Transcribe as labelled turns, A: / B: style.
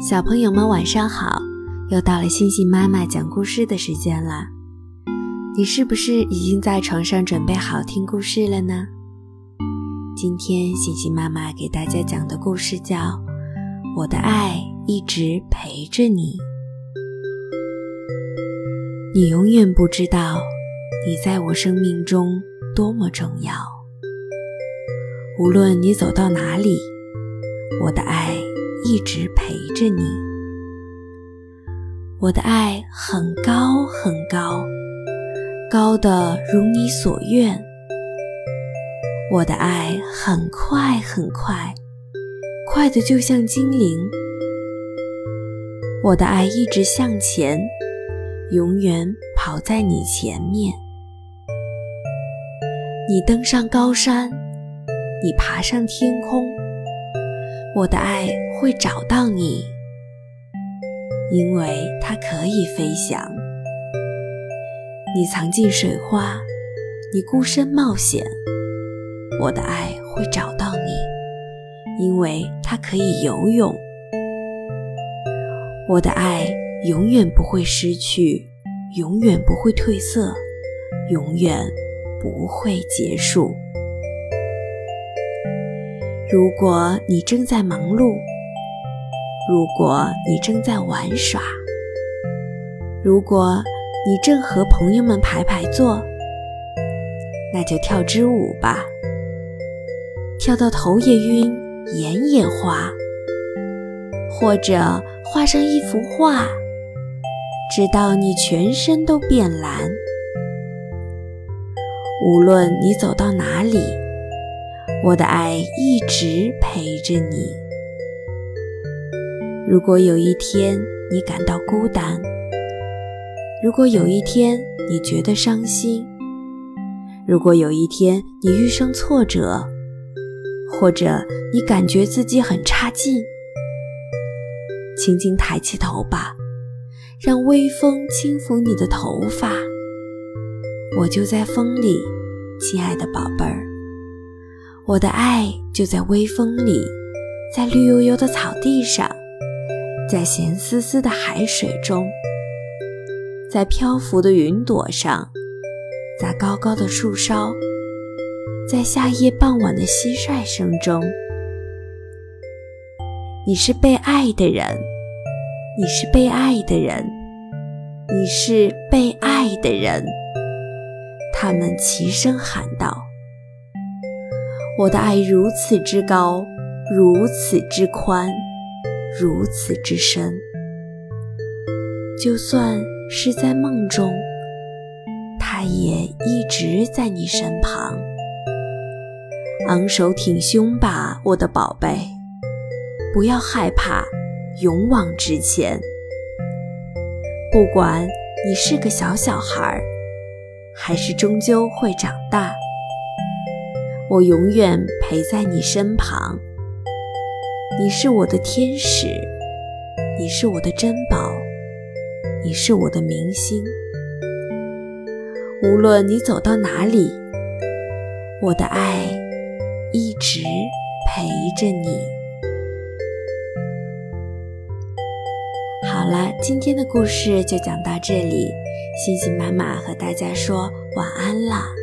A: 小朋友们晚上好，又到了星星妈妈讲故事的时间了。你是不是已经在床上准备好听故事了呢？今天星星妈妈给大家讲的故事叫《我的爱一直陪着你》。你永远不知道，你在我生命中多么重要。无论你走到哪里，我的爱。一直陪着你，我的爱很高很高，高的如你所愿。我的爱很快很快，快的就像精灵。我的爱一直向前，永远跑在你前面。你登上高山，你爬上天空。我的爱会找到你，因为它可以飞翔。你藏进水花，你孤身冒险。我的爱会找到你，因为它可以游泳。我的爱永远不会失去，永远不会褪色，永远不会结束。如果你正在忙碌，如果你正在玩耍，如果你正和朋友们排排坐，那就跳支舞吧，跳到头也晕，眼也花，或者画上一幅画，直到你全身都变蓝。无论你走到哪里。我的爱一直陪着你。如果有一天你感到孤单，如果有一天你觉得伤心，如果有一天你遇上挫折，或者你感觉自己很差劲，轻轻抬起头吧，让微风轻抚你的头发。我就在风里，亲爱的宝贝儿。我的爱就在微风里，在绿油油的草地上，在咸丝丝的海水中，在漂浮的云朵上，在高高的树梢，在夏夜傍晚的蟋蟀声中。你是被爱的人，你是被爱的人，你是被爱的人。他们齐声喊道。我的爱如此之高，如此之宽，如此之深。就算是在梦中，它也一直在你身旁。昂首挺胸吧，我的宝贝，不要害怕，勇往直前。不管你是个小小孩，还是终究会长大。我永远陪在你身旁，你是我的天使，你是我的珍宝，你是我的明星。无论你走到哪里，我的爱一直陪着你。好了，今天的故事就讲到这里，星星妈妈和大家说晚安了。